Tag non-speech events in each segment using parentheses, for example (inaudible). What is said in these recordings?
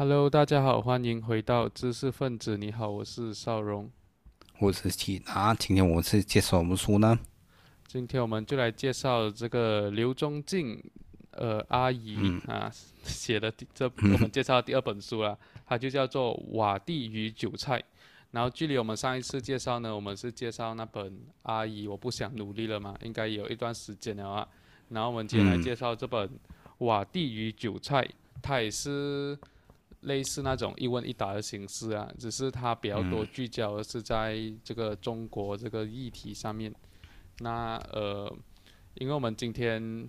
Hello，大家好，欢迎回到知识分子。你好，我是邵荣。我是齐达，今天我们是介绍什么书呢？今天我们就来介绍这个刘忠敬，呃，阿姨啊写的这我们介绍第二本书了，它就叫做《瓦地与韭菜》。然后距离我们上一次介绍呢，我们是介绍那本《阿姨我不想努力了》嘛，应该有一段时间了啊。然后我们今天来介绍这本《瓦地与韭菜》，它也是类似那种一问一答的形式啊，只是它比较多聚焦的是在这个中国这个议题上面。那呃，因为我们今天。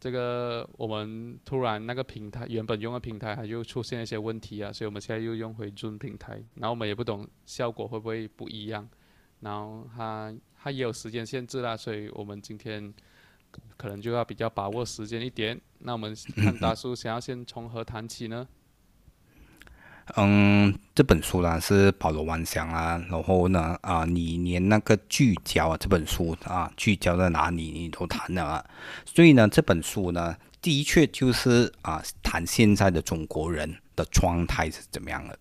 这个我们突然那个平台原本用的平台它就出现一些问题啊，所以我们现在又用回尊平台，然后我们也不懂效果会不会不一样，然后它它也有时间限制啦，所以我们今天可能就要比较把握时间一点。那我们看大叔想要先从何谈起呢？嗯，这本书呢是保罗·万象啊，然后呢啊，你连那个聚焦啊，这本书啊，聚焦在哪里你都谈了啊，所以呢，这本书呢，的确就是啊，谈现在的中国人的状态是怎么样的，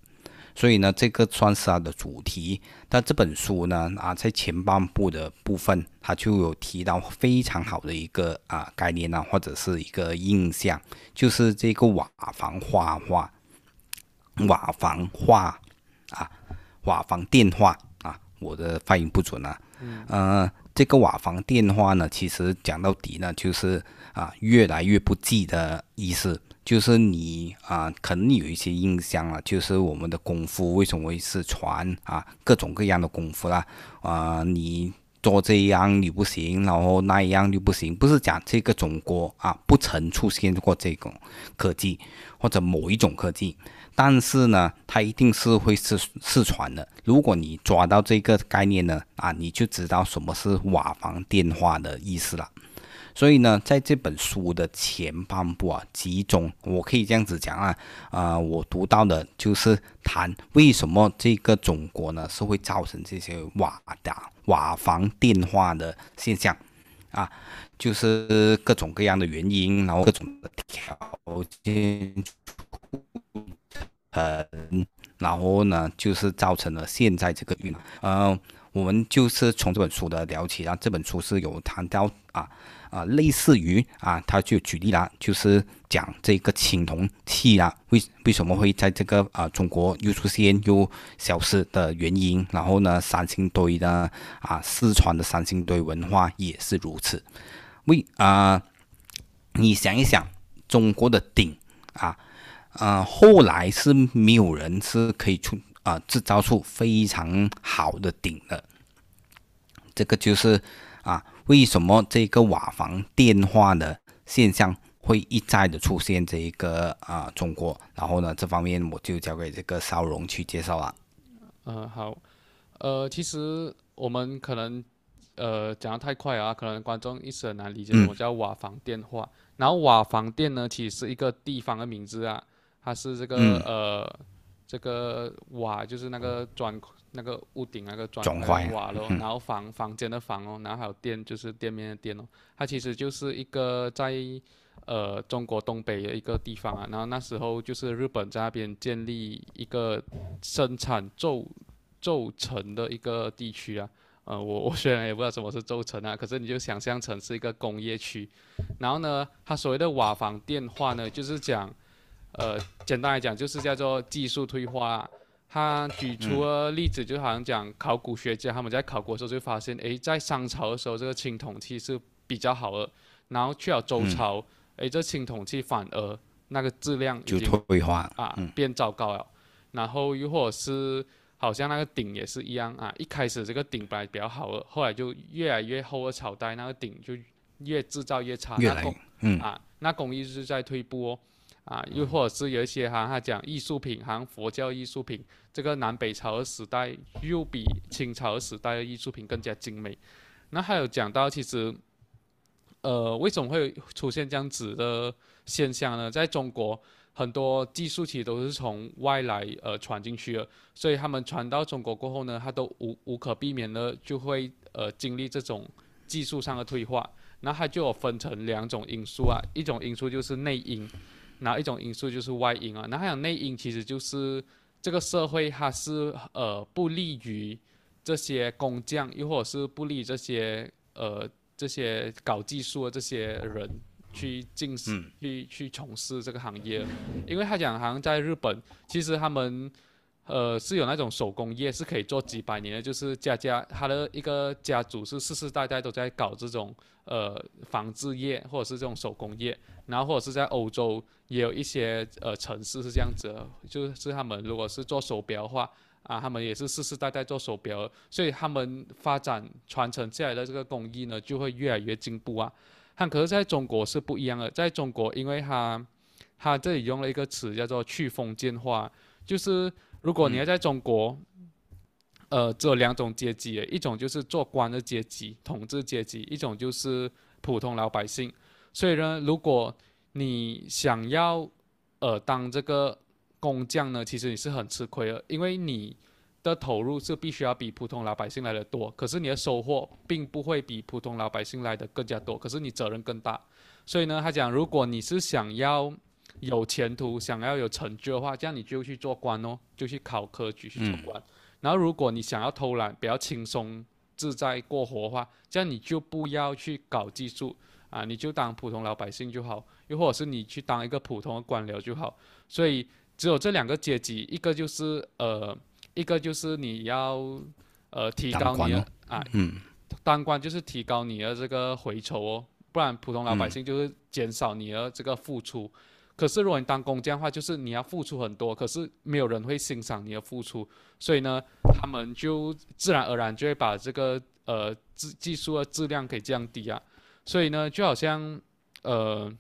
所以呢，这个算是它的主题。但这本书呢啊，在前半部的部分，它就有提到非常好的一个啊概念啊，或者是一个印象，就是这个瓦房画画。瓦房话啊，瓦房电话啊，我的发音不准啊。嗯。呃，这个瓦房电话呢，其实讲到底呢，就是啊，越来越不济的意思。就是你啊，可能有一些印象了，就是我们的功夫为什么会失传啊？各种各样的功夫啦，啊，你做这样你不行，然后那一样就不行。不是讲这个中国啊，不曾出现过这种科技或者某一种科技。但是呢，它一定是会失失传的。如果你抓到这个概念呢，啊，你就知道什么是瓦房电话的意思了。所以呢，在这本书的前半部啊，集中我可以这样子讲啊，啊，我读到的就是谈为什么这个中国呢是会造成这些瓦的瓦房电话的现象啊，就是各种各样的原因，然后各种的条件。嗯，然后呢，就是造成了现在这个运。呃，我们就是从这本书的聊起，然后这本书是有谈到啊啊，类似于啊，他就举例了，就是讲这个青铜器啊，为为什么会在这个啊中国又出现又消失的原因。然后呢，三星堆的啊，四川的三星堆文化也是如此。为啊，你想一想，中国的鼎啊。啊，后来是没有人是可以出啊制造出非常好的顶的。这个就是啊，为什么这个瓦房电话的现象会一再的出现这一个啊中国？然后呢，这方面我就交给这个邵荣去介绍了。嗯，好，呃，其实我们可能呃讲的太快啊，可能观众一时很难理解什么叫瓦房电话。然后瓦房店呢，其实是一个地方的名字啊。它是这个呃，这个瓦就是那个砖，那个屋顶那个砖瓦咯，然后房房间的房哦，然后还有店就是店面的店哦，它其实就是一个在呃中国东北的一个地方啊，然后那时候就是日本在那边建立一个生产轴轴承的一个地区啊，呃我我虽然也不知道什么是轴承啊，可是你就想象成是一个工业区，然后呢，它所谓的瓦房电话呢，就是讲。呃，简单来讲就是叫做技术退化。他举出了例子，就好像讲考古学家他们在考古的时候就发现，哎，在商朝的时候这个青铜器是比较好的，然后去了周朝，哎，这青铜器反而那个质量就退化啊，变糟糕了。然后又或者是好像那个鼎也是一样啊，一开始这个鼎本来比较好的，后来就越来越厚的朝代，那个鼎就越制造越差，越来嗯啊，那工艺是在退步哦。啊，又或者是有一些哈，他讲艺术品，好像佛教艺术品，这个南北朝的时代又比清朝时代的艺术品更加精美。那还有讲到，其实，呃，为什么会出现这样子的现象呢？在中国，很多技术其实都是从外来呃传进去的，所以他们传到中国过后呢，它都无无可避免的就会呃经历这种技术上的退化。那它就有分成两种因素啊，一种因素就是内因。然后一种因素就是外因啊，然后还有内因，其实就是这个社会它是呃不利于这些工匠，又或者是不利于这些呃这些搞技术的这些人去进嗯。去去从事这个行业，因为他讲好像在日本，其实他们呃是有那种手工业是可以做几百年的，就是家家他的一个家族是世世代代都在搞这种呃纺织业或者是这种手工业，然后或者是在欧洲也有一些呃城市是这样子，就是他们如果是做手表的话。啊，他们也是世世代代做手表，所以他们发展传承下来的这个工艺呢，就会越来越进步啊。但可是在中国是不一样的，在中国，因为它它这里用了一个词叫做去封建化，就是如果你要在中国，呃，只有两种阶级，一种就是做官的阶级，统治阶级；一种就是普通老百姓。所以呢，如果你想要呃当这个工匠呢，其实你是很吃亏的，因为你的投入是必须要比普通老百姓来的多，可是你的收获并不会比普通老百姓来的更加多，可是你责任更大。所以呢，他讲，如果你是想要有前途、想要有成就的话，这样你就去做官哦，就去考科举去做官。然后，如果你想要偷懒、比较轻松自在过活的话，这样你就不要去搞技术啊，你就当普通老百姓就好，又或者是你去当一个普通的官僚就好。所以。只有这两个阶级，一个就是呃，一个就是你要呃提高你的啊，嗯，当官就是提高你的这个回酬哦，不然普通老百姓就是减少你的这个付出。可是如果你当工匠的话，就是你要付出很多，可是没有人会欣赏你的付出，所以呢，他们就自然而然就会把这个呃技技术的质量给降低啊。所以呢，就好像呃，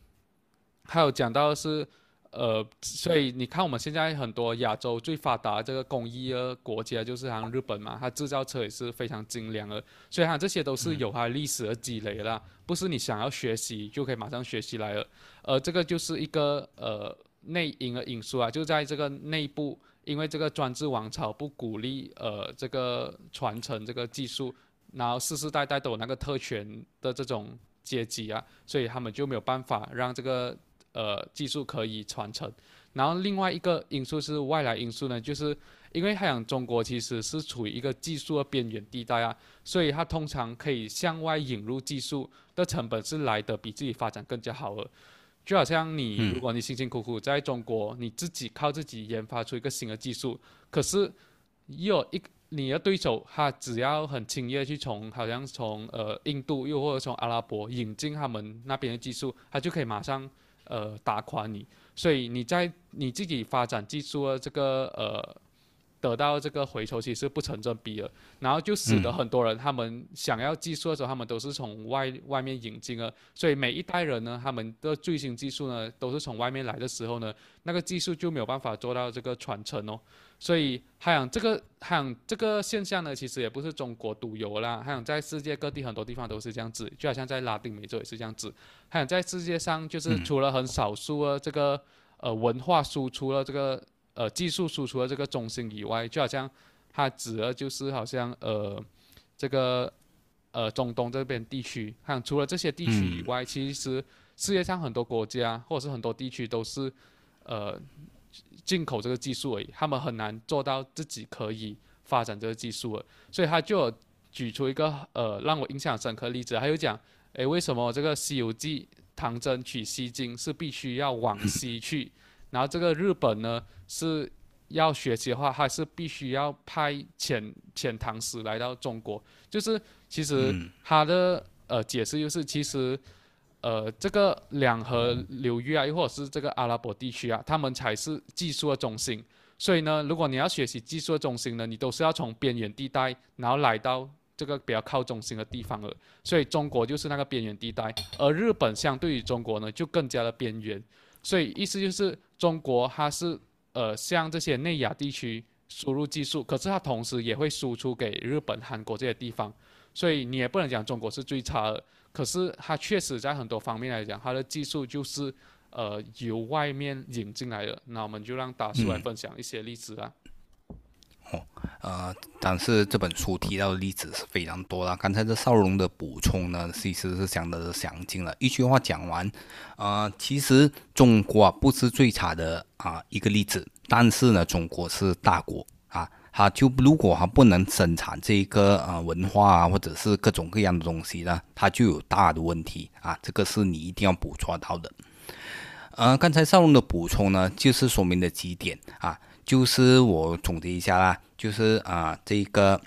还有讲到是。呃，所以你看，我们现在很多亚洲最发达这个工艺的国家，就是像日本嘛，它制造车也是非常精良的，所以它这些都是有它历史的积累啦，不是你想要学习就可以马上学习来了。呃，这个就是一个呃内因的因素啊，就在这个内部，因为这个专制王朝不鼓励呃这个传承这个技术，然后世世代代都有那个特权的这种阶级啊，所以他们就没有办法让这个。呃，技术可以传承，然后另外一个因素是外来因素呢，就是因为他想中国其实是处于一个技术的边缘地带啊，所以它通常可以向外引入技术的成本是来的比自己发展更加好的。就好像你，如果你辛辛苦苦在中国，你自己靠自己研发出一个新的技术，可是又有一你的对手，他只要很轻易的去从好像从呃印度又或者从阿拉伯引进他们那边的技术，他就可以马上。呃，打垮你，所以你在你自己发展技术的这个呃，得到这个回酬其实不成正比的，然后就使得很多人他们想要技术的时候，他们都是从外外面引进的，所以每一代人呢，他们的最新技术呢，都是从外面来的时候呢，那个技术就没有办法做到这个传承哦。所以，海洋这个海洋这个现象呢，其实也不是中国独有啦。海洋在世界各地很多地方都是这样子，就好像在拉丁美洲也是这样子。海洋在世界上就是除了很少数的这个呃文化输出了这个呃技术输出的这个中心以外，就好像它指的就是好像呃这个呃中东这边地区。海洋除了这些地区以外，其实世界上很多国家或者是很多地区都是呃。进口这个技术而已，他们很难做到自己可以发展这个技术了，所以他就举出一个呃让我印象深刻例子，他就讲，诶，为什么这个《西游记》唐僧取西经是必须要往西去，然后这个日本呢是要学习的话，还是必须要派遣遣唐使来到中国？就是其实他的呃解释就是其实。呃，这个两河流域啊，又或者是这个阿拉伯地区啊，他们才是技术的中心。所以呢，如果你要学习技术的中心呢，你都是要从边缘地带，然后来到这个比较靠中心的地方了。所以中国就是那个边缘地带，而日本相对于中国呢，就更加的边缘。所以意思就是，中国它是呃向这些内亚地区输入技术，可是它同时也会输出给日本、韩国这些地方。所以你也不能讲中国是最差的。可是它确实在很多方面来讲，它的技术就是呃由外面引进来的。那我们就让大叔来分享一些例子啊。哦，呃，但是这本书提到的例子是非常多了。刚才这少龙的补充呢，其实是讲的详尽了。一句话讲完，啊，其实中国啊不是最差的啊一个例子，但是呢，中国是大国啊，它就如果它不能生产这个啊文化啊或者是各种各样的东西呢，它就有大的问题啊，这个是你一定要捕捉到的。呃，刚才少龙的补充呢，就是说明了几点啊。就是我总结一下啦，就是啊，这个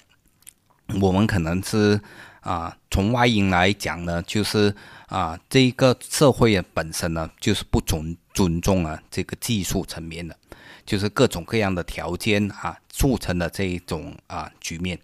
我们可能是啊，从外因来讲呢，就是啊，这个社会本身呢，就是不尊尊重啊这个技术层面的，就是各种各样的条件啊促成的这一种啊局面。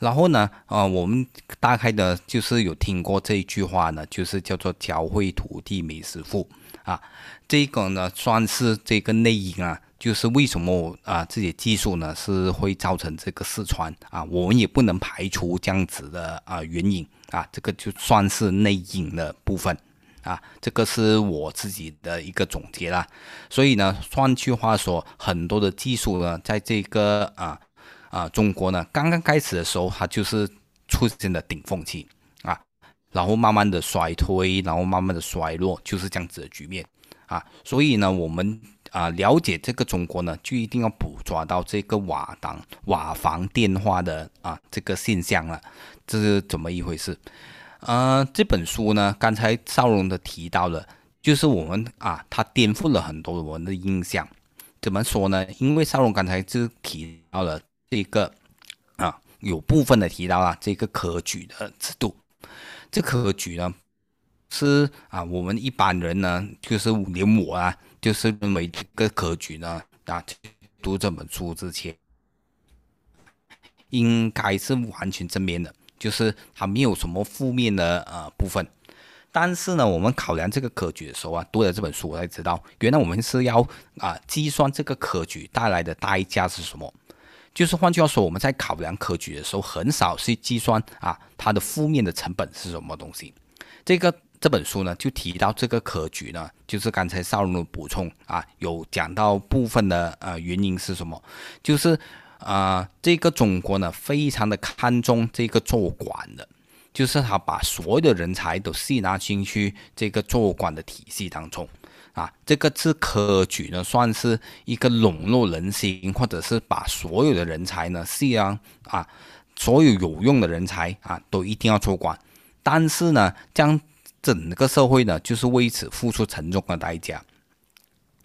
然后呢，啊，我们大概的就是有听过这一句话呢，就是叫做“教会徒弟没师傅”啊，这个呢算是这个内因啊。就是为什么啊，这些技术呢是会造成这个失传啊？我们也不能排除这样子的啊原因啊，这个就算是内因的部分啊，这个是我自己的一个总结啦。所以呢，换句话说，很多的技术呢，在这个啊啊中国呢，刚刚开始的时候，它就是出现了顶峰期啊，然后慢慢的衰退，然后慢慢的衰落，就是这样子的局面啊。所以呢，我们。啊，了解这个中国呢，就一定要捕捉到这个瓦当瓦房电话的啊这个现象了，这是怎么一回事？呃，这本书呢，刚才少龙的提到了，就是我们啊，它颠覆了很多我们的印象。怎么说呢？因为少龙刚才就提到了这个啊，有部分的提到了这个科举的制度，这科举呢是啊，我们一般人呢，就是连我啊。就是认为这个格局呢，啊，读这本书之前，应该是完全正面的，就是它没有什么负面的呃部分。但是呢，我们考量这个格局的时候啊，读了这本书我才知道，原来我们是要啊计算这个格局带来的代价是什么。就是换句话说，我们在考量格局的时候，很少去计算啊它的负面的成本是什么东西。这个。这本书呢，就提到这个科举呢，就是刚才少龙的补充啊，有讲到部分的呃原因是什么？就是啊，这个中国呢，非常的看重这个做官的，就是他把所有的人才都吸纳进去这个做官的体系当中啊，这个是科举呢，算是一个笼络人心，或者是把所有的人才呢，吸纳啊，所有有用的人才啊，都一定要做官，但是呢，将整个社会呢，就是为此付出沉重的代价。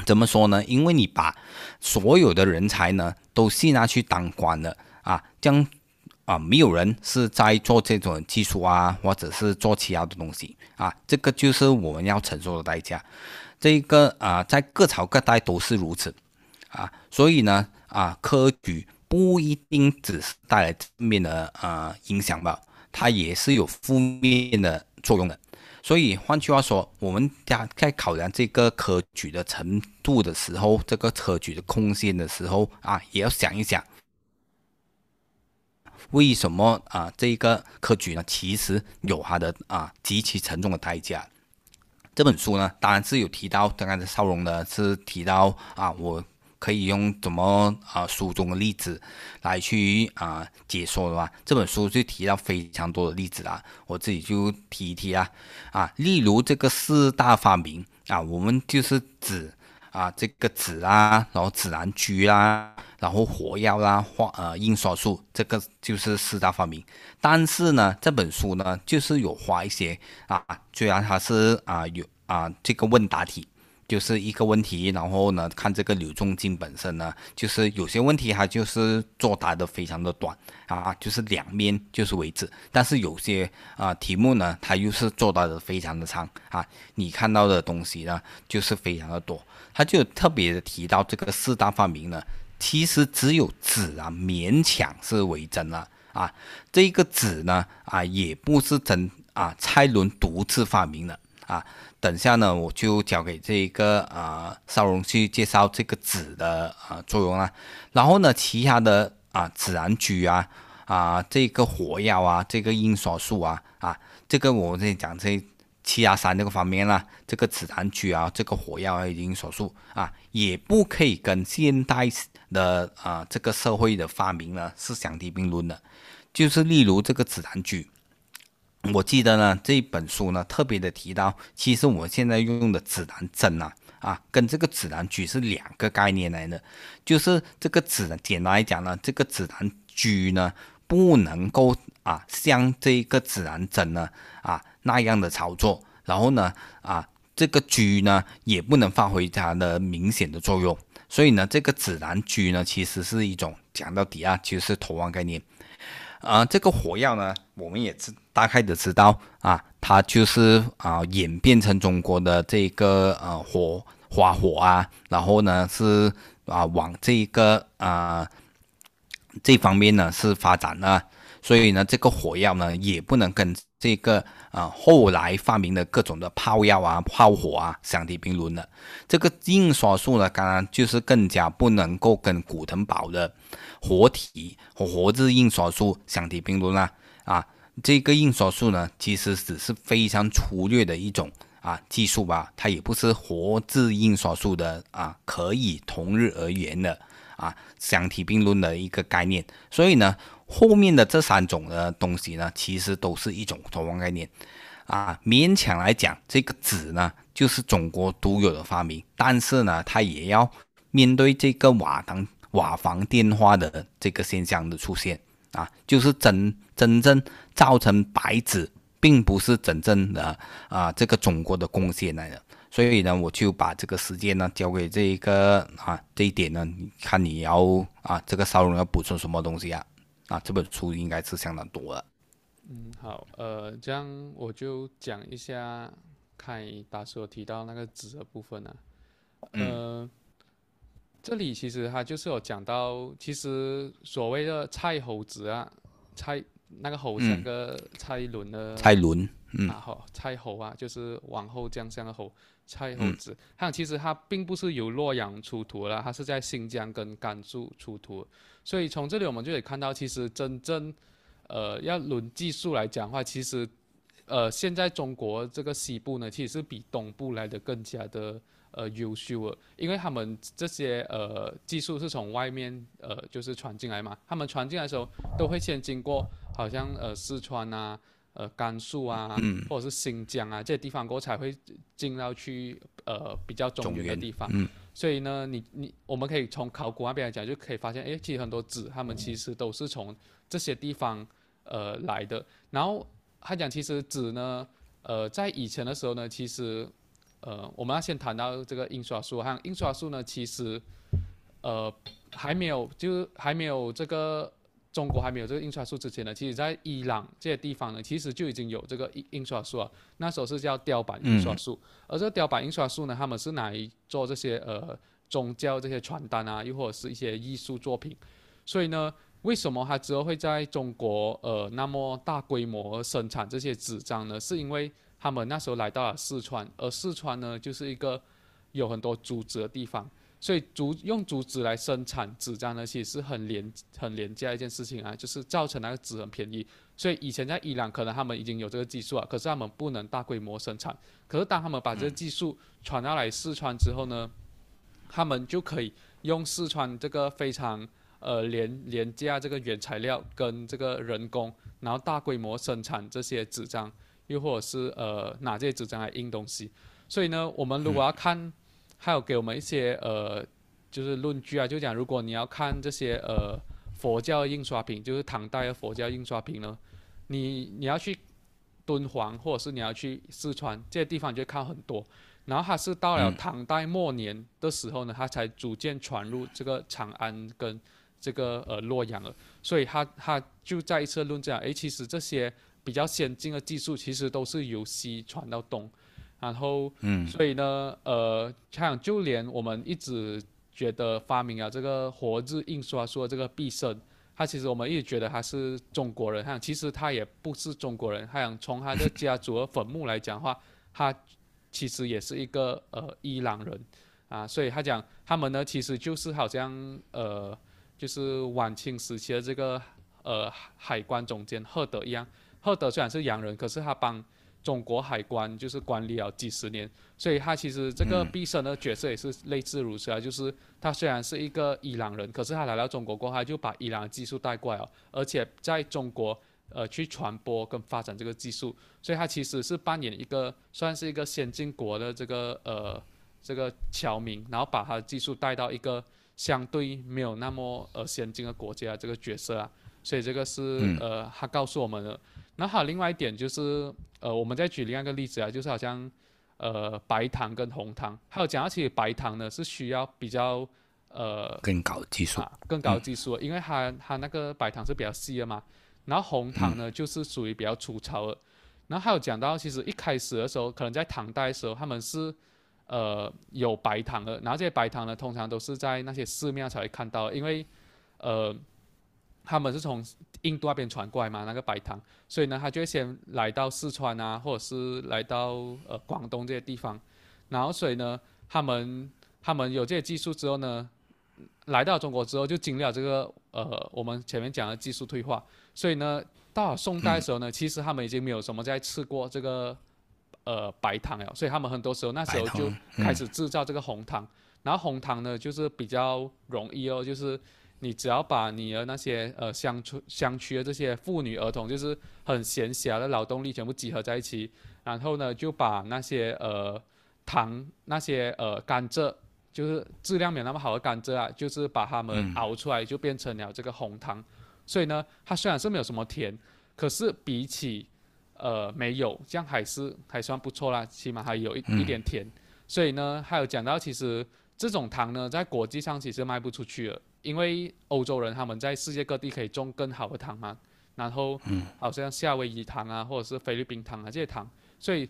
怎么说呢？因为你把所有的人才呢都吸纳去当官了啊，将啊没有人是在做这种技术啊，或者是做其他的东西啊，这个就是我们要承受的代价。这个啊，在各朝各代都是如此啊，所以呢啊，科举不一定只是带来正面的啊影响吧，它也是有负面的作用的。所以换句话说，我们家在考量这个科举的程度的时候，这个科举的空间的时候啊，也要想一想，为什么啊这个科举呢，其实有它的啊极其沉重的代价。这本书呢，当然是有提到，刚才少荣呢是提到啊我。可以用怎么啊书中的例子来去啊解说的吧？这本书就提到非常多的例子啦，我自己就提一提啊啊，例如这个四大发明啊，我们就是指啊这个纸啊，然后指南居啦，然后火药啦，画呃印刷术，这个就是四大发明。但是呢，这本书呢就是有画一些啊，虽然它是啊有啊这个问答题。就是一个问题，然后呢，看这个柳仲敬本身呢，就是有些问题他就是作答的非常的短啊，就是两面就是为止。但是有些啊题目呢，他又是作答的非常的长啊，你看到的东西呢，就是非常的多。他就特别的提到这个四大发明呢，其实只有纸啊勉强是为真了啊，这个纸呢啊也不是真啊，蔡伦独自发明的啊。等下呢，我就交给这一个啊少荣去介绍这个纸的啊作用啦。然后呢，其他的啊自然居啊啊这个火药啊，这个印刷术啊啊，这个我在讲这七亚山这个方面啦，这个指南局啊，这个火药已经所述啊，也不可以跟现代的啊这个社会的发明呢是相提并论的。就是例如这个指南局，我记得呢这本书呢特别的提到，其实我现在用的指南针啊啊，跟这个指南局是两个概念来的。就是这个指南，简单来讲呢，这个指南局呢不能够啊像这个指南针呢啊那样的操作，然后呢啊这个局呢也不能发挥它的明显的作用。所以呢，这个指南局呢其实是一种讲到底啊，其实是投放概念。啊，这个火药呢，我们也知大概的知道啊，它就是啊演变成中国的这个呃火花火啊，然后呢是啊往这个啊这方面呢是发展了，所以呢这个火药呢也不能跟这个啊后来发明的各种的炮药啊炮火啊相提并论的。这个印刷术呢，当然就是更加不能够跟古腾堡的。活体和活字印刷术相提并论啦，啊，这个印刷术呢，其实只是非常粗略的一种啊技术吧，它也不是活字印刷术的啊可以同日而言的啊相提并论的一个概念。所以呢，后面的这三种的东西呢，其实都是一种投放概念啊。勉强来讲，这个纸呢，就是中国独有的发明，但是呢，它也要面对这个瓦当。瓦房电话的这个现象的出现啊，就是真真正造成白纸，并不是真正的啊这个中国的贡献来的。所以呢，我就把这个时间呢交给这一个啊这一点呢，看你要啊这个邵荣要补充什么东西啊？啊，这本书应该是相当多的。嗯，好，呃，这样我就讲一下，看大师有提到那个纸的部分呢，嗯。这里其实他就是有讲到，其实所谓的蔡猴子啊，蔡那个猴是那个蔡伦的蔡伦，嗯，好，蔡猴啊，就是王后将相的猴，蔡猴子。他其实他并不是由洛阳出土了，他是在新疆跟甘肃出土。所以从这里我们就可以看到，其实真正，呃，要论技术来讲的话，其实，呃，现在中国这个西部呢，其实是比东部来的更加的。呃，优秀了，因为他们这些呃技术是从外面呃就是传进来嘛，他们传进来的时候都会先经过好像呃四川啊、呃甘肃啊，或者是新疆啊这些地方过才会进到去呃比较中原的地方。所以呢，你你我们可以从考古那边来讲，就可以发现，哎，其实很多纸他们其实都是从这些地方呃来的。然后他讲，其实纸呢，呃，在以前的时候呢，其实。呃，我们要先谈到这个印刷术，像印刷术呢，其实，呃，还没有，就还没有这个中国还没有这个印刷术之前呢，其实在伊朗这些地方呢，其实就已经有这个印印刷术啊。那时候是叫雕版印刷术，而这个雕版印刷术呢，他们是拿来做这些呃宗教这些传单啊，又或者是一些艺术作品。所以呢，为什么它之后会在中国呃那么大规模生产这些纸张呢？是因为他们那时候来到了四川，而四川呢，就是一个有很多竹子的地方，所以竹用竹子来生产纸张呢，其实是很廉很廉价一件事情啊，就是造成那个纸很便宜。所以以前在伊朗，可能他们已经有这个技术了，可是他们不能大规模生产。可是当他们把这个技术传到来四川之后呢，他们就可以用四川这个非常呃廉廉价这个原材料跟这个人工，然后大规模生产这些纸张。又或者是呃拿这些纸张来印东西，所以呢，我们如果要看，还有给我们一些呃就是论据啊，就讲如果你要看这些呃佛教印刷品，就是唐代的佛教印刷品呢，你你要去敦煌或者是你要去四川这些地方就会看很多，然后它是到了唐代末年的时候呢，它才逐渐传入这个长安跟这个呃洛阳了，所以他他就再一次论证，哎，其实这些。比较先进的技术其实都是由西传到东，然后，所以呢，呃，像就连我们一直觉得发明了这个活字印刷术的这个毕生，他其实我们一直觉得他是中国人，他其实他也不是中国人，他想从他的家族的坟墓来讲话，他其实也是一个呃伊朗人。啊，所以他讲他们呢其实就是好像呃就是晚清时期的这个呃海关总监赫德一样。赫德虽然是洋人，可是他帮中国海关就是管理了几十年，所以他其实这个毕生的角色也是类似如此啊，就是他虽然是一个伊朗人，可是他来到中国过后，他就把伊朗的技术带过来了，而且在中国呃去传播跟发展这个技术，所以他其实是扮演一个算是一个先进国的这个呃这个侨民，然后把他的技术带到一个相对没有那么呃先进的国家这个角色啊，所以这个是呃他告诉我们的。那还有另外一点就是，呃，我们再举另外一个例子啊，就是好像，呃，白糖跟红糖，还有讲到其实白糖呢是需要比较，呃，更高技术，更高技术，因为它它那个白糖是比较细的嘛，然后红糖呢就是属于比较粗糙的，然后还有讲到其实一开始的时候，可能在唐代的时候他们是，呃，有白糖的，然后这些白糖呢通常都是在那些寺庙才会看到，因为，呃。他们是从印度那边传过来嘛，那个白糖，所以呢，他就会先来到四川啊，或者是来到呃广东这些地方，然后所以呢，他们他们有这些技术之后呢，来到中国之后就经历了这个呃我们前面讲的技术退化，所以呢，到了宋代的时候呢，其实他们已经没有什么在吃过这个呃白糖了，所以他们很多时候那时候就开始制造这个红糖，然后红糖呢就是比较容易哦，就是。你只要把你的那些呃乡村乡区的这些妇女儿童，就是很闲暇的劳动力全部集合在一起，然后呢就把那些呃糖那些呃甘蔗，就是质量没有那么好的甘蔗啊，就是把它们熬出来，就变成了这个红糖。所以呢，它虽然是没有什么甜，可是比起呃没有，这样还是还算不错啦，起码还有一一点甜。所以呢，还有讲到其实这种糖呢，在国际上其实卖不出去了。因为欧洲人他们在世界各地可以种更好的糖嘛，然后好像夏威夷糖啊，或者是菲律宾糖啊这些糖，所以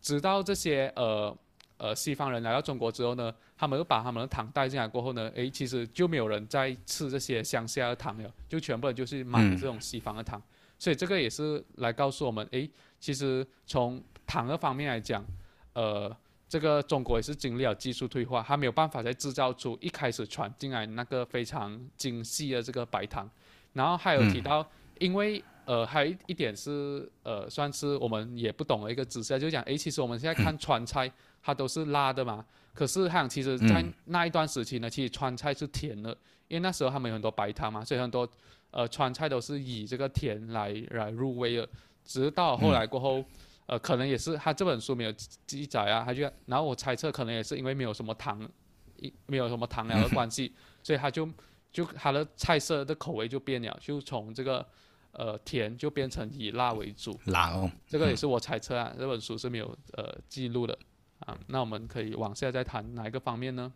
直到这些呃呃西方人来到中国之后呢，他们又把他们的糖带进来过后呢，诶，其实就没有人在吃这些乡下的糖了，就全部人就是买这种西方的糖，所以这个也是来告诉我们，诶，其实从糖的方面来讲，呃。这个中国也是经历了技术退化，它没有办法再制造出一开始传进来那个非常精细的这个白糖。然后还有提到，因为呃还有一一点是呃算是我们也不懂的一个知识，就讲诶，其实我们现在看川菜，它都是辣的嘛。可是它其实在那一段时期呢，其实川菜是甜的，因为那时候他们有很多白糖嘛，所以很多呃川菜都是以这个甜来来入味的。直到后来过后。呃，可能也是他这本书没有记载啊，他就然后我猜测可能也是因为没有什么糖，一没有什么糖料的关系，所以他就就他的菜色的口味就变了，就从这个呃甜就变成以辣为主。辣哦，这个也是我猜测啊，这本书是没有呃记录的啊。那我们可以往下再谈哪一个方面呢？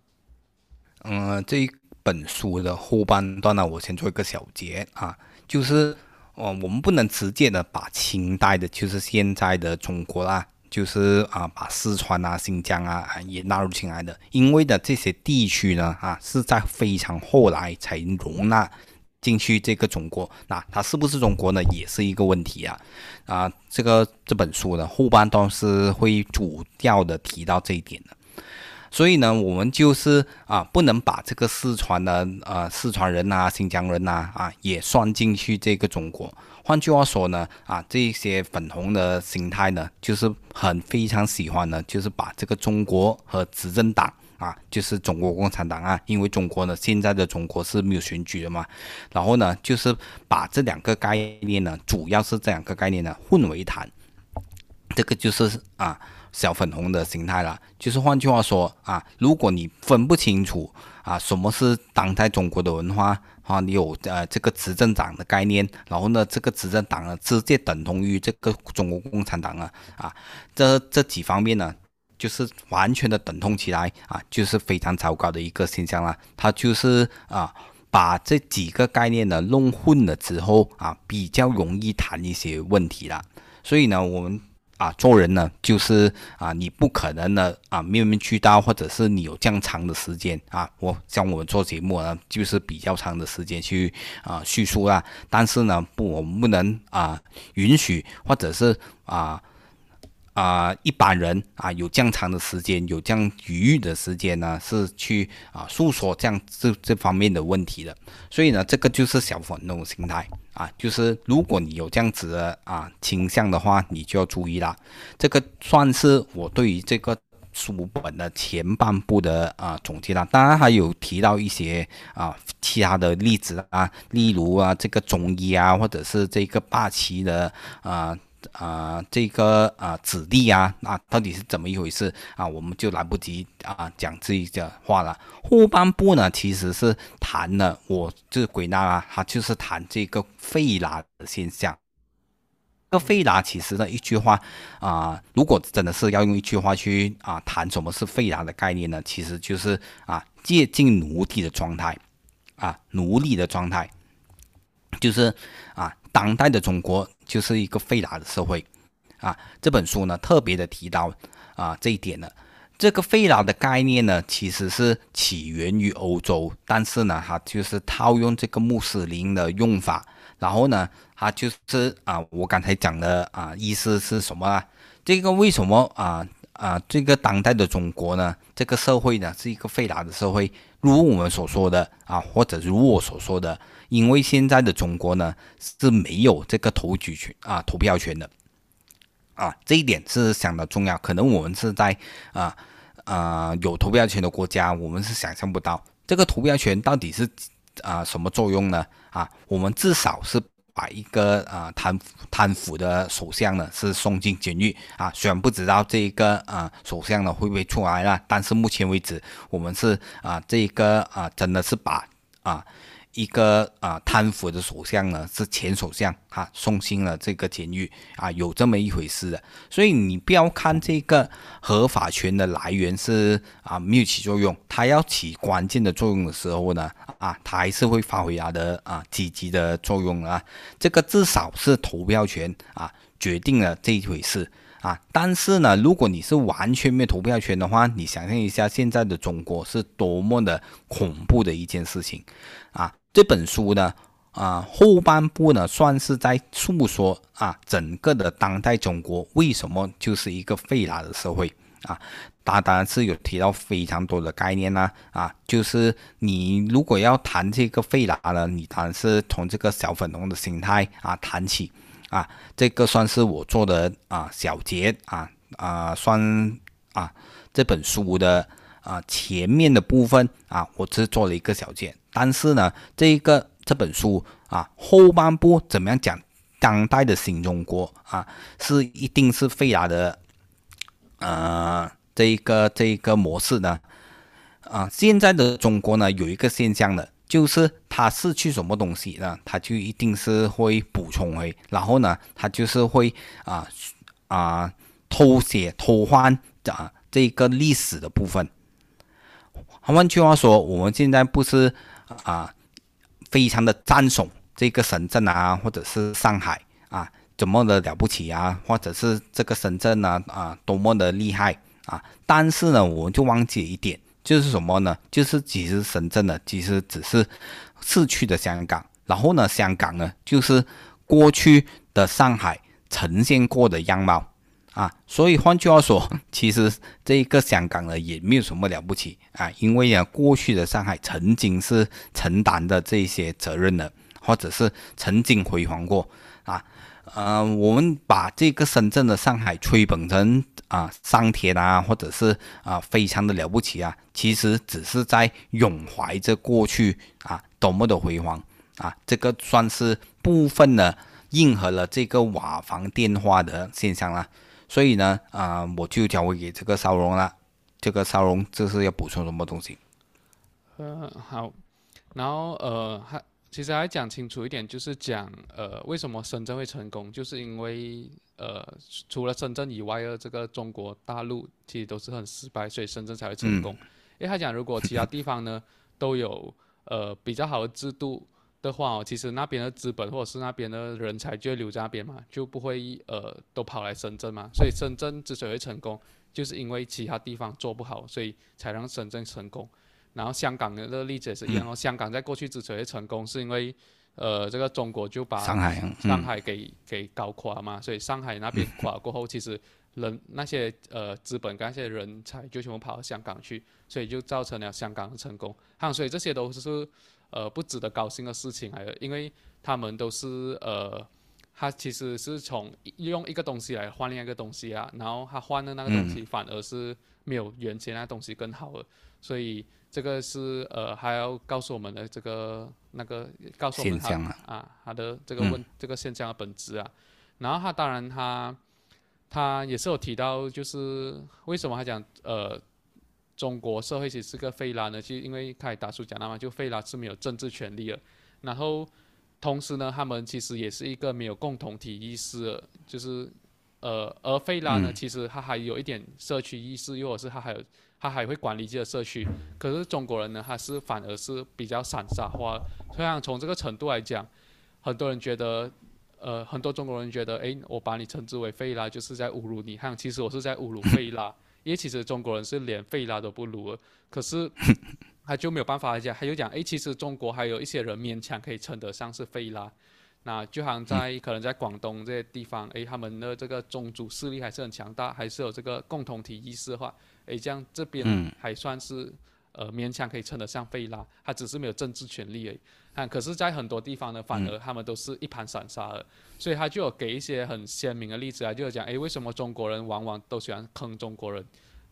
嗯，这一本书的后半段呢，我先做一个小结啊，就是。哦，我们不能直接的把清代的，就是现在的中国啦，就是啊，把四川啊、新疆啊也纳入进来的，因为的这些地区呢，啊，是在非常后来才容纳进去这个中国，那它是不是中国呢，也是一个问题啊，啊，这个这本书的后半段是会主要的提到这一点的。所以呢，我们就是啊，不能把这个四川的呃四川人呐、新疆人呐啊也算进去这个中国。换句话说呢，啊这些粉红的心态呢，就是很非常喜欢呢，就是把这个中国和执政党啊，就是中国共产党啊，因为中国呢现在的中国是没有选举的嘛，然后呢就是把这两个概念呢，主要是这两个概念呢混为谈，这个就是啊。小粉红的心态了，就是换句话说啊，如果你分不清楚啊什么是当代中国的文化啊，你有呃这个执政党的概念，然后呢这个执政党呢直接等同于这个中国共产党啊啊，这这几方面呢就是完全的等同起来啊，就是非常糟糕的一个现象了。它就是啊把这几个概念呢弄混了之后啊，比较容易谈一些问题了。所以呢我们。啊，做人呢，就是啊，你不可能呢啊，面面俱到，或者是你有这样长的时间啊。我像我们做节目呢，就是比较长的时间去啊叙述啦。但是呢，不，我们不能啊允许，或者是啊啊，一般人啊，有这样长的时间，有这样余裕的时间呢，是去啊诉说这样这这方面的问题的。所以呢，这个就是小粉那种心态啊，就是如果你有这样子的啊倾向的话，你就要注意啦。这个算是我对于这个书本的前半部的啊总结啦。当然还有提到一些啊其他的例子啊，例如啊这个中医啊，或者是这个霸气的啊。啊，这个啊，子弟啊，那到底是怎么一回事啊？我们就来不及啊讲这一个话了。后半部呢，其实是谈了，我就是归纳啊，他就是谈这个费拉的现象。这个费拉其实呢，一句话啊，如果真的是要用一句话去啊谈什么是费拉的概念呢，其实就是啊接近奴隶的状态啊，奴隶的状态，就是啊。当代的中国就是一个费拉的社会，啊，这本书呢特别的提到啊这一点呢。这个费拉的概念呢，其实是起源于欧洲，但是呢，它就是套用这个穆斯林的用法，然后呢，它就是啊，我刚才讲的啊，意思是什么啊？这个为什么啊啊，这个当代的中国呢，这个社会呢是一个费拉的社会，如我们所说的啊，或者如我所说的。因为现在的中国呢是没有这个投举权啊投票权的啊，这一点是相当重要。可能我们是在啊啊有投票权的国家，我们是想象不到这个投票权到底是啊什么作用呢？啊，我们至少是把一个啊贪贪腐的首相呢是送进监狱啊。虽然不知道这一个啊首相呢会不会出来了，但是目前为止，我们是啊这一个啊真的是把啊。一个啊贪腐的首相呢是前首相哈送进了这个监狱啊有这么一回事的，所以你不要看这个合法权的来源是啊没有起作用，它要起关键的作用的时候呢啊它还是会发挥它的啊积极的作用啊，这个至少是投票权啊决定了这一回事。啊，但是呢如果你是完全没有投票权的话，你想象一下现在的中国是多么的恐怖的一件事情啊。这本书呢，啊后半部呢，算是在诉说啊整个的当代中国为什么就是一个费拉的社会啊，它当然是有提到非常多的概念啦，啊，就是你如果要谈这个费拉呢，你当然是从这个小粉红的心态啊谈起啊，这个算是我做的啊小结啊啊算啊这本书的啊前面的部分啊，我只做了一个小结。但是呢，这一个这本书啊，后半部怎么样讲当代的新中国啊，是一定是费拉的，呃，这一个这一个模式呢，啊，现在的中国呢有一个现象的，就是他失去什么东西呢，他就一定是会补充回，然后呢，他就是会啊啊偷写偷换啊这个历史的部分。换句话说，我们现在不是。啊，非常的赞颂这个深圳啊，或者是上海啊，怎么的了不起啊，或者是这个深圳呢啊，多么的厉害啊！但是呢，我们就忘记一点，就是什么呢？就是其实深圳呢，其实只是逝去的香港，然后呢，香港呢，就是过去的上海呈现过的样貌。啊，所以换句话说，(laughs) 其实这一个香港呢也没有什么了不起啊，因为啊过去的上海曾经是承担的这些责任的，或者是曾经辉煌过啊，呃，我们把这个深圳的上海吹捧成啊上天啊，或者是啊非常的了不起啊，其实只是在永怀着过去啊多么的辉煌啊，这个算是部分的应和了这个瓦房电话的现象了。所以呢，啊，我就交回给这个烧荣了。这个烧荣这是要补充什么东西？呃，好，然后呃，还其实还讲清楚一点，就是讲呃，为什么深圳会成功，就是因为呃，除了深圳以外的这个中国大陆其实都是很失败，所以深圳才会成功。因为他讲，如果其他地方呢都有呃比较好的制度。的话哦，其实那边的资本或者是那边的人才就会留在那边嘛，就不会呃都跑来深圳嘛。所以深圳之所以会成功，就是因为其他地方做不好，所以才让深圳成功。然后香港的那个例子也是一样哦，香港在过去之所以成功，是因为呃这个中国就把上海上海给给搞垮嘛，所以上海那边垮过后，其实人那些呃资本跟那些人才就全部跑到香港去，所以就造成了香港的成功。哈，所以这些都是呃不值得高兴的事情来的，因为他们都是呃，他其实是从用一个东西来换另一个东西啊，然后他换的那个东西反而是没有原先那东西更好了，所以这个是呃还要告诉我们的这个那个告诉我们他啊他的这个问这个现象的本质啊，然后他当然他。他也是有提到，就是为什么他讲呃，中国社会其实是个废拉呢？其实因为开始大叔讲了嘛，就废拉是没有政治权利了。然后同时呢，他们其实也是一个没有共同体意识，就是呃，而费拉呢，其实他还有一点社区意识，又或是他还有他还会管理自己的社区。可是中国人呢，他是反而是比较散沙化。虽然从这个程度来讲，很多人觉得。呃，很多中国人觉得，哎，我把你称之为费拉，就是在侮辱你。看，其实我是在侮辱费拉，(laughs) 因为其实中国人是连费拉都不如。可是他就没有办法讲，他就讲，哎，其实中国还有一些人勉强可以称得上是费拉。那就好像在可能在广东这些地方，哎，他们的这个宗族势力还是很强大，还是有这个共同体意识的话，哎，这样这边还算是。呃，勉强可以称得上费拉，他只是没有政治权利而已。啊，可是，在很多地方呢，反而他们都是一盘散沙的。所以，他就有给一些很鲜明的例子啊，就是讲，哎，为什么中国人往往都喜欢坑中国人？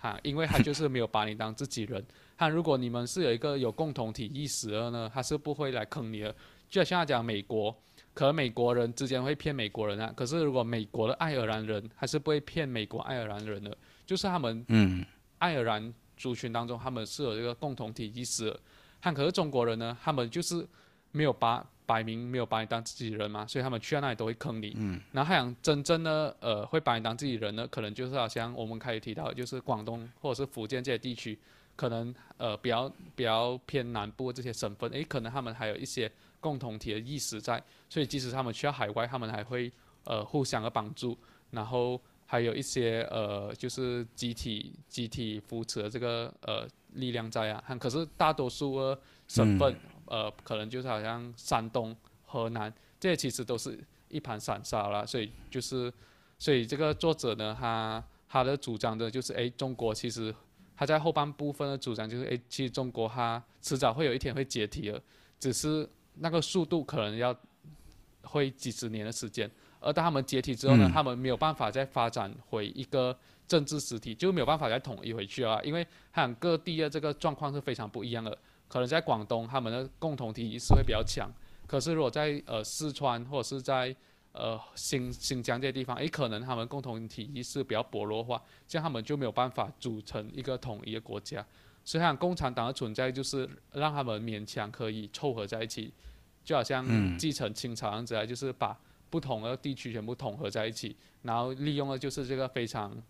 哈，因为他就是没有把你当自己人。他，如果你们是有一个有共同体意识的呢，他是不会来坑你的。就像他讲美国，可能美国人之间会骗美国人啊，可是如果美国的爱尔兰人，他是不会骗美国爱尔兰人的，就是他们，嗯，爱尔兰。族群当中，他们是有这个共同体意识，看可是中国人呢，他们就是没有把摆明没有把你当自己人嘛，所以他们去到那里都会坑你。嗯。然后他想真正呢呃会把你当自己人呢，可能就是好像我们开始提到，就是广东或者是福建这些地区，可能呃比较比较偏南部这些省份，诶，可能他们还有一些共同体的意识在，所以即使他们去到海外，他们还会呃互相的帮助，然后。还有一些呃，就是集体集体扶持的这个呃力量在啊，可是大多数的省份呃，可能就是好像山东、河南这些，其实都是一盘散沙啦。所以就是，所以这个作者呢，他他的主张的就是，哎，中国其实他在后半部分的主张就是，哎，其实中国它迟早会有一天会解体了，只是那个速度可能要会几十年的时间。而当他们解体之后呢，他们没有办法再发展回一个政治实体，就没有办法再统一回去啊。因为看各地的这个状况是非常不一样的。可能在广东，他们的共同体意识会比较强；可是如果在呃四川或者是在呃新新疆这些地方，诶，可能他们共同体意识比较薄弱化，这样他们就没有办法组成一个统一的国家。所以，像共产党的存在，就是让他们勉强可以凑合在一起，就好像继承清朝样子啊，就是把。不同的地区全部统合在一起，然后利用的就是这个非常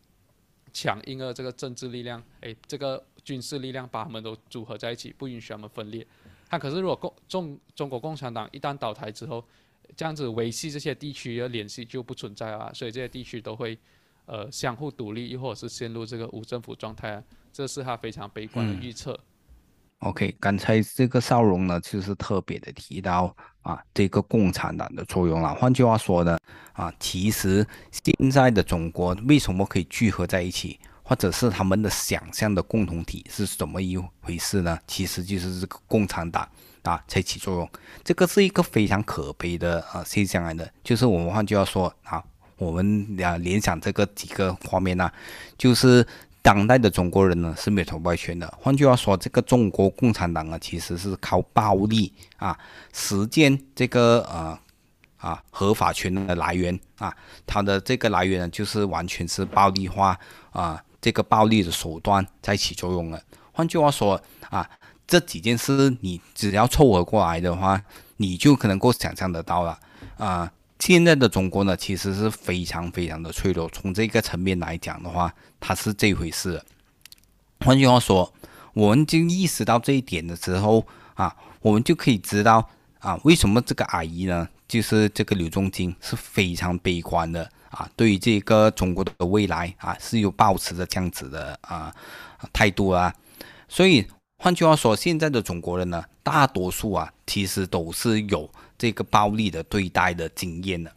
强硬的这个政治力量，哎，这个军事力量把他们都组合在一起，不允许他们分裂。他可是如果共中中国共产党一旦倒台之后，这样子维系这些地区的联系就不存在啊，所以这些地区都会呃相互独立，又或者是陷入这个无政府状态啊，这是他非常悲观的预测。OK，刚才这个少龙呢，就是特别的提到啊，这个共产党的作用了。换句话说呢，啊，其实现在的中国为什么可以聚合在一起，或者是他们的想象的共同体是怎么一回事呢？其实就是这个共产党啊才起作用。这个是一个非常可悲的啊现象来的。就是我们换句话说啊，我们俩联想这个几个画面呢，就是。当代的中国人呢是没有投票权的。换句话说，这个中国共产党啊，其实是靠暴力啊实践这个呃啊合法权的来源啊，它的这个来源呢就是完全是暴力化啊，这个暴力的手段在起作用了。换句话说啊，这几件事你只要凑合过来的话，你就可能够想象得到了啊。现在的中国呢，其实是非常非常的脆弱。从这个层面来讲的话，它是这回事。换句话说，我们就意识到这一点的时候啊，我们就可以知道啊，为什么这个阿姨呢，就是这个刘仲金是非常悲观的啊，对于这个中国的未来啊，是有抱持着这样子的啊态度啊。所以换句话说，现在的中国人呢，大多数啊，其实都是有。这个暴力的对待的经验的？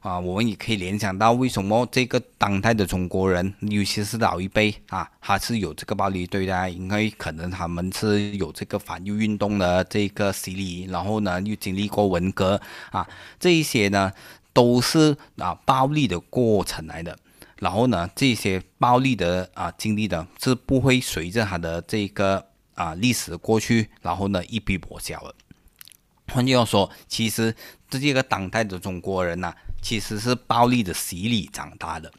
啊，我们也可以联想到为什么这个当代的中国人，尤其是老一辈啊，他是有这个暴力对待，因为可能他们是有这个反右运动的这个洗礼，然后呢又经历过文革啊，这一些呢都是啊暴力的过程来的。然后呢，这些暴力的啊经历的是不会随着他的这个啊历史过去，然后呢一笔抹消了。换句话说，其实这些个当代的中国人呐，其实是暴力的洗礼长大的。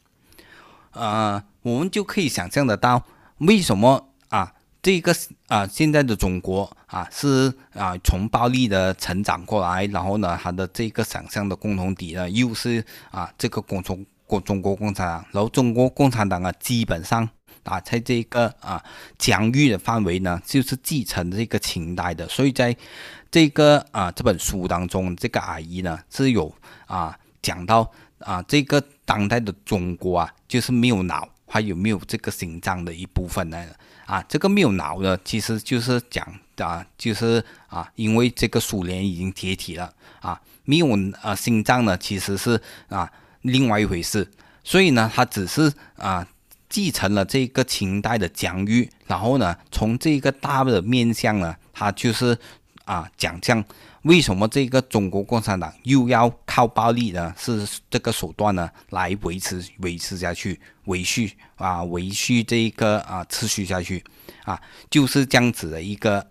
呃，我们就可以想象得到，为什么啊这个啊现在的中国啊是啊从暴力的成长过来，然后呢他的这个想象的共同体呢又是啊这个共同。国中国共产党，然后中国共产党啊，基本上啊，在这个啊疆域的范围呢，就是继承这个清代的，所以在这个啊这本书当中，这个阿姨呢是有啊讲到啊这个当代的中国啊，就是没有脑，还有没有这个心脏的一部分呢？啊，这个没有脑呢，其实就是讲啊，就是啊，因为这个苏联已经解体了啊，没有啊心脏呢，其实是啊。另外一回事，所以呢，他只是啊继承了这个清代的疆域，然后呢，从这个大的面向呢，他就是啊讲讲为什么这个中国共产党又要靠暴力呢？是这个手段呢来维持维持下去，维续啊维续这个啊持续下去啊，就是这样子的一个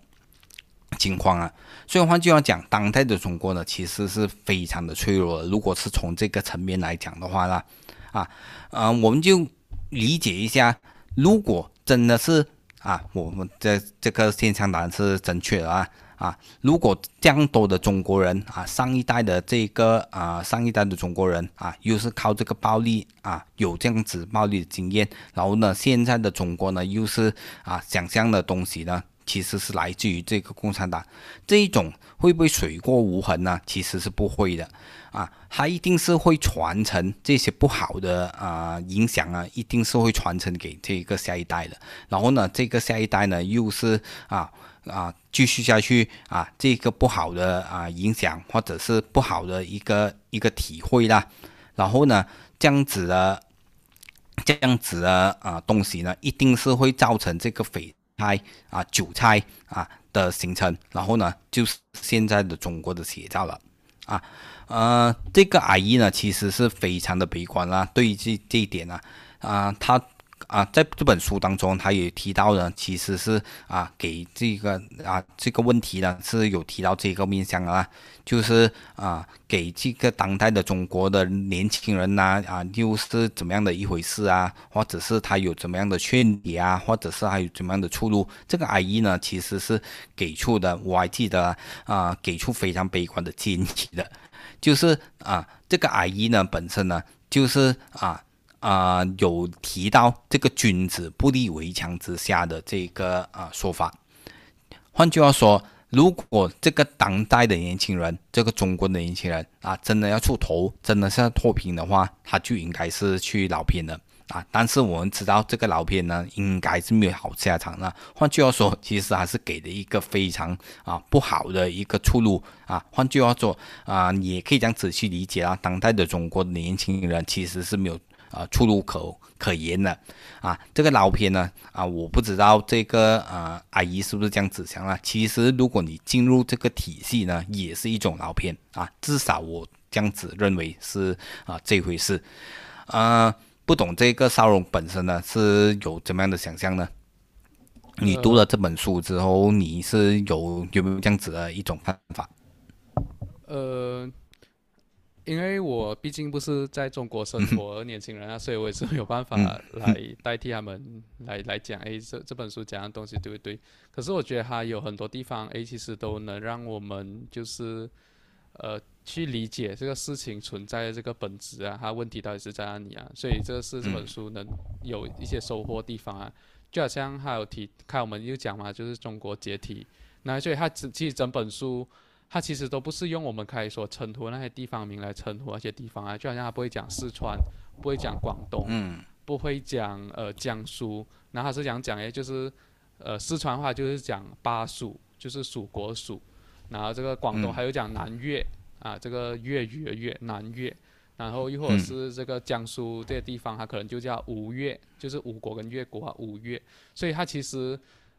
情况啊。所以换句话讲，当代的中国呢，其实是非常的脆弱。如果是从这个层面来讲的话呢，啊，嗯，我们就理解一下，如果真的是啊，我们这这个现象当然是正确的啊，啊，如果这样多的中国人啊，上一代的这个啊，上一代的中国人啊，又是靠这个暴力啊，有这样子暴力的经验，然后呢，现在的中国呢，又是啊，想象的东西呢？其实是来自于这个共产党，这一种会不会水过无痕呢？其实是不会的，啊，它一定是会传承这些不好的啊影响啊，一定是会传承给这个下一代的。然后呢，这个下一代呢，又是啊啊继续下去啊，这个不好的啊影响或者是不好的一个一个体会啦。然后呢，这样子的这样子的啊东西呢，一定是会造成这个匪。菜啊，韭菜啊的形成，然后呢，就是现在的中国的写照了啊。呃，这个阿姨呢，其实是非常的悲观啦，对于这这一点呢，啊，她。啊，在这本书当中，他也提到了，其实是啊，给这个啊这个问题呢是有提到这个面向啊，就是啊，给这个当代的中国的年轻人呐啊，又是怎么样的一回事啊，或者是他有怎么样的劝解啊，或者是还有怎么样的出路？这个阿姨呢，其实是给出的，我还记得啊，给出非常悲观的建议的，就是啊，这个阿姨呢本身呢，就是啊。啊，有提到这个君子不立围墙之下的这个啊说法。换句话说，如果这个当代的年轻人，这个中国的年轻人啊，真的要出头，真的是要脱贫的话，他就应该是去老片的啊。但是我们知道，这个老片呢，应该是没有好下场的。换句话说，其实还是给了一个非常啊不好的一个出路啊。换句话说啊，也可以这样子去理解啊，当代的中国的年轻人其实是没有。啊，出入口可言的啊，这个老片呢啊，我不知道这个啊阿姨是不是这样子想啊。其实如果你进入这个体系呢，也是一种老片啊，至少我这样子认为是啊这回事。啊，不懂这个烧荣本身呢是有怎么样的想象呢？你读了这本书之后，你是有有没有这样子的一种看法？呃。因为我毕竟不是在中国生活的年轻人啊，所以我也是没有办法来代替他们来来讲，哎，这这本书讲的东西对不对？可是我觉得它有很多地方，哎，其实都能让我们就是，呃，去理解这个事情存在的这个本质啊，它问题到底是在哪里啊？所以这是这本书能有一些收获地方啊，就好像还有提，看我们又讲嘛，就是中国解体，那所以它其实整本书。它其实都不是用我们可以所称呼那些地方名来称呼那些地方啊，就好像他不会讲四川，不会讲广东，不会讲呃江苏，然后他是讲讲诶，就是呃四川话就是讲巴蜀，就是蜀国蜀，然后这个广东还有讲南粤啊，这个粤语的粤南粤，然后又或者是这个江苏这些地方，它可能就叫吴越，就是吴国跟越国啊，吴越。所以它其实，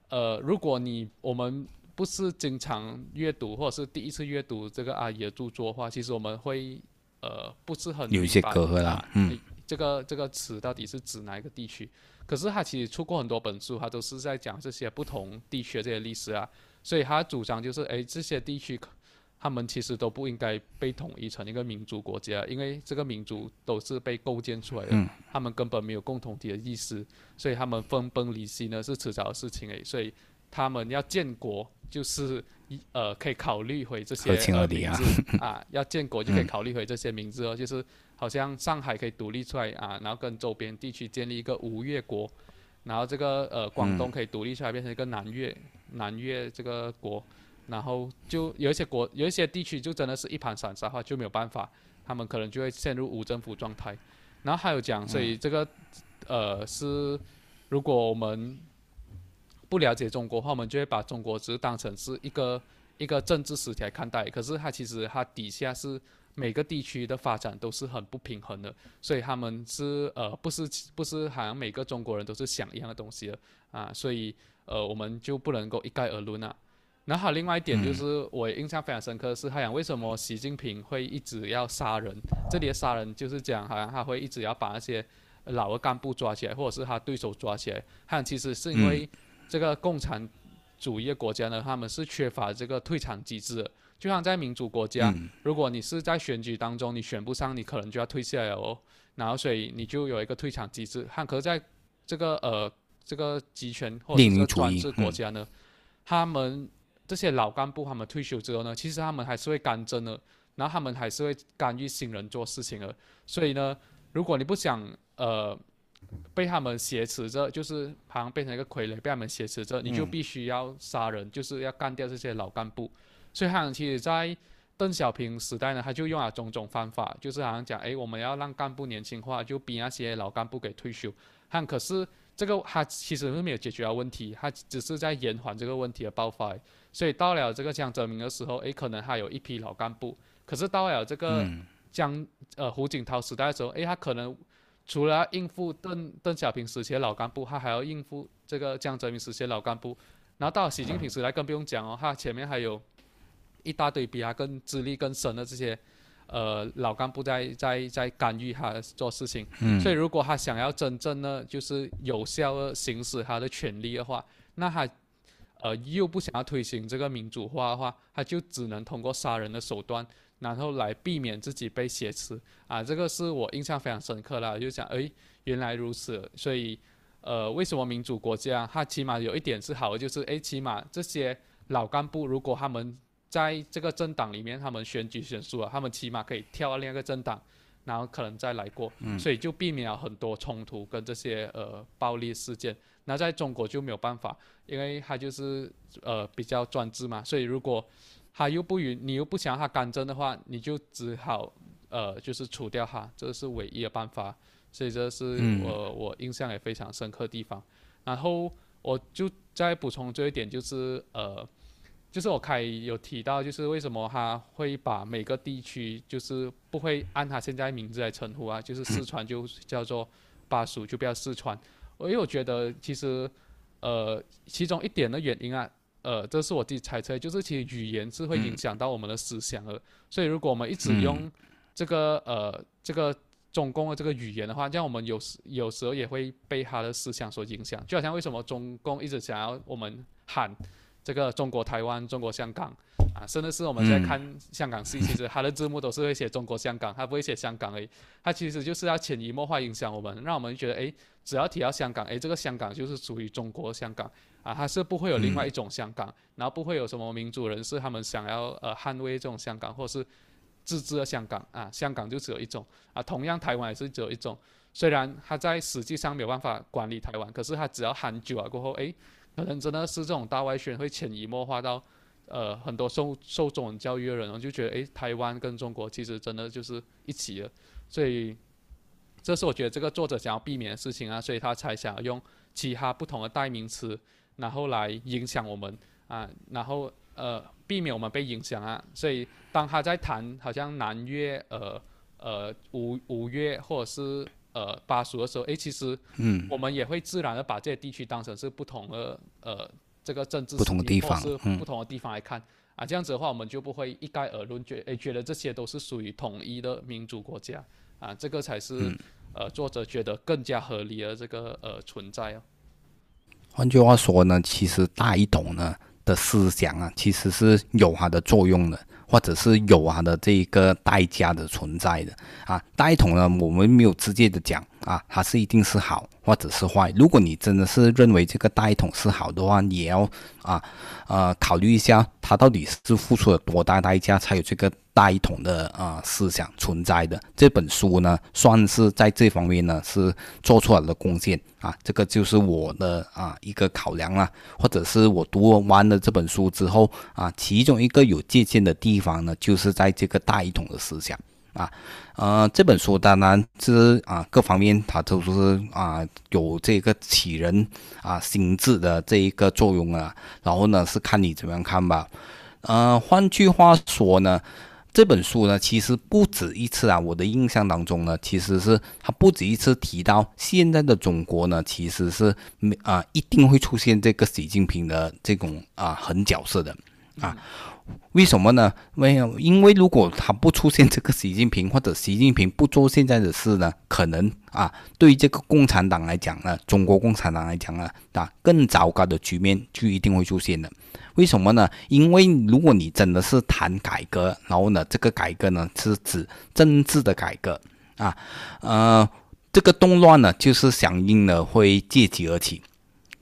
呃，如果你我们不是经常阅读或者是第一次阅读这个阿姨的著作的话，其实我们会呃不是很有一些隔阂啦，嗯，这个这个词到底是指哪一个地区？可是他其实出过很多本书，他都是在讲这些不同地区的这些历史啊，所以他主张就是，哎，这些地区，他们其实都不应该被统一成一个民族国家，因为这个民族都是被构建出来的，他们根本没有共同体的意思，所以他们分崩离析呢是迟早的事情诶，所以他们要建国就是一呃可以考虑回这些名字 (laughs) 啊，要建国就可以考虑回这些名字哦，就是。好像上海可以独立出来啊，然后跟周边地区建立一个吴越国，然后这个呃广东可以独立出来变成一个南越南越这个国，然后就有一些国有一些地区就真的是一盘散沙的话就没有办法，他们可能就会陷入无政府状态。然后还有讲，所以这个呃是如果我们不了解中国话，我们就会把中国只是当成是一个一个政治实体来看待，可是它其实它底下是。每个地区的发展都是很不平衡的，所以他们是呃不是不是好像每个中国人都是想一样的东西的啊，所以呃我们就不能够一概而论啊。然后另外一点就是我印象非常深刻的是，他讲为什么习近平会一直要杀人？这里的杀人就是讲好像他会一直要把那些老的干部抓起来，或者是他对手抓起来。他其实是因为这个共产主义国家呢，他们是缺乏这个退场机制。就像在民主国家，如果你是在选举当中你选不上，你可能就要退下来哦。然后所以你就有一个退场机制。汉可在这个呃这个集权或者是专制国家呢，他们这些老干部他们退休之后呢，其实他们还是会干政的，然后他们还是会干预新人做事情的。所以呢，如果你不想呃被他们挟持着，就是好像变成一个傀儡被他们挟持着，你就必须要杀人，就是要干掉这些老干部。所以，好像其实，在邓小平时代呢，他就用了种种方法，就是好像讲，哎，我们要让干部年轻化，就逼那些老干部给退休。但，可是这个他其实是没有解决问题，他只是在延缓这个问题的爆发。所以到了这个江泽民的时候，哎，可能还有一批老干部。可是到了这个江呃胡锦涛时代的时候，哎，他可能除了应付邓邓小平时期的老干部，他还要应付这个江泽民时期的老干部。然后到习近平时代更不用讲哦，他前面还有。一大堆比他更资历更深的这些，呃，老干部在在在干预他做事情，所以如果他想要真正的就是有效的行使他的权利的话，那他，呃，又不想要推行这个民主化的话，他就只能通过杀人的手段，然后来避免自己被挟持。啊，这个是我印象非常深刻了，就想，哎，原来如此，所以，呃，为什么民主国家它起码有一点是好的，就是哎，起码这些老干部如果他们在这个政党里面，他们选举选输了，他们起码可以跳到另一个政党，然后可能再来过，所以就避免了很多冲突跟这些呃暴力事件。那在中国就没有办法，因为他就是呃比较专制嘛，所以如果他又不允，你又不想他干政的话，你就只好呃就是除掉他，这是唯一的办法。所以这是我我印象也非常深刻的地方。然后我就再补充这一点，就是呃。就是我开有提到，就是为什么他会把每个地区就是不会按他现在名字来称呼啊，就是四川就叫做巴蜀，就不要四川。因为我觉得其实呃其中一点的原因啊，呃这是我自己猜测，就是其实语言是会影响到我们的思想的。所以如果我们一直用这个呃这个中共的这个语言的话，这样我们有时有时候也会被他的思想所影响。就好像为什么中共一直想要我们喊。这个中国台湾、中国香港啊，甚至是我们在看香港戏，其实它的字幕都是会写中国香港，它不会写香港而已。它其实就是要潜移默化影响我们，让我们觉得，哎，只要提到香港，哎，这个香港就是属于中国香港啊，它是不会有另外一种香港，然后不会有什么民主人士他们想要呃捍卫这种香港，或是自治的香港啊，香港就只有一种啊，同样台湾也是只有一种。虽然它在实际上没有办法管理台湾，可是它只要喊久了过后，哎。可能真的是这种大外宣会潜移默化到，呃，很多受受中文教育的人，我就觉得，诶，台湾跟中国其实真的就是一起的，所以，这是我觉得这个作者想要避免的事情啊，所以他才想要用其他不同的代名词，然后来影响我们啊，然后呃，避免我们被影响啊，所以当他在谈好像南越呃。呃五五越或者是呃巴蜀的时候，哎，其实嗯我们也会自然的把这些地区当成是不同的呃这个政治不同的地方不同的地方来看。啊，这样子的话，我们就不会一概而论，觉哎觉得这些都是属于统一的民主国家啊，这个才是、嗯呃作者觉得更加合理的这个呃存在哦。换句话说呢，其实大一统呢的思想啊，其实是有它的作用的，或者是有它的这一个代价的存在的啊。大一统呢，我们没有直接的讲啊，它是一定是好或者是坏。如果你真的是认为这个大一统是好的话，你也要啊呃考虑一下，它到底是付出了多大代价才有这个大一统的啊、思想存在的。这本书呢，算是在这方面呢是做出来了贡献啊，这个就是我的啊一个考量啦，或者是我读完了这本书之后啊，其中一个有借鉴的地方呢，就是在这个大一统的思想。啊，呃，这本书当然是啊，各方面它都是啊有这个启人啊心智的这一个作用啊。然后呢，是看你怎么样看吧。呃，换句话说呢，这本书呢，其实不止一次啊。我的印象当中呢，其实是他不止一次提到现在的中国呢，其实是没啊一定会出现这个习近平的这种啊狠角色的啊。为什么呢？没有，因为如果他不出现这个习近平，或者习近平不做现在的事呢，可能啊，对这个共产党来讲呢，中国共产党来讲呢，啊，更糟糕的局面就一定会出现的。为什么呢？因为如果你真的是谈改革，然后呢，这个改革呢是指政治的改革啊，呃，这个动乱呢，就是响应了会借机而起，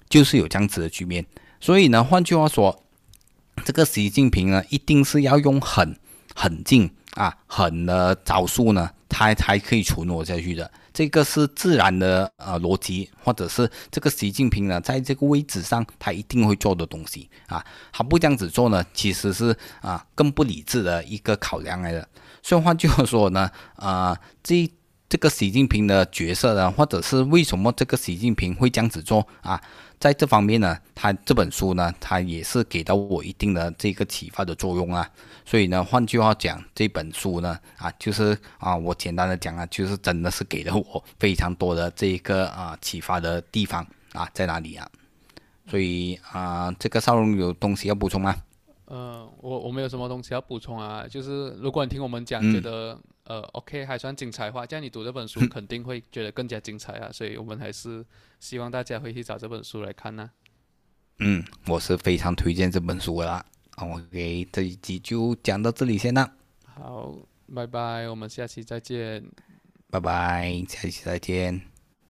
就是有这样子的局面。所以呢，换句话说。这个习近平呢，一定是要用狠、狠劲啊、狠的招数呢，他才可以存活下去的。这个是自然的呃逻辑，或者是这个习近平呢，在这个位置上，他一定会做的东西啊。他不这样子做呢，其实是啊更不理智的一个考量来的。所以换句话说呢，啊这。这个习近平的角色呢，或者是为什么这个习近平会这样子做啊？在这方面呢，他这本书呢，他也是给到我一定的这个启发的作用啊。所以呢，换句话讲，这本书呢，啊，就是啊，我简单的讲啊，就是真的是给了我非常多的这个啊启发的地方啊，在哪里啊？所以啊，这个少龙有东西要补充吗？呃，我我没有什么东西要补充啊，就是如果你听我们讲，嗯觉得呃 OK 还算精彩的话，这样你读这本书肯定会觉得更加精彩啊，所以我们还是希望大家会去找这本书来看呢、嗯，我是非常推荐这本书的啦。OK，这一集就讲到这里先啦，好，拜拜，我们下期再见。拜拜，下期再见。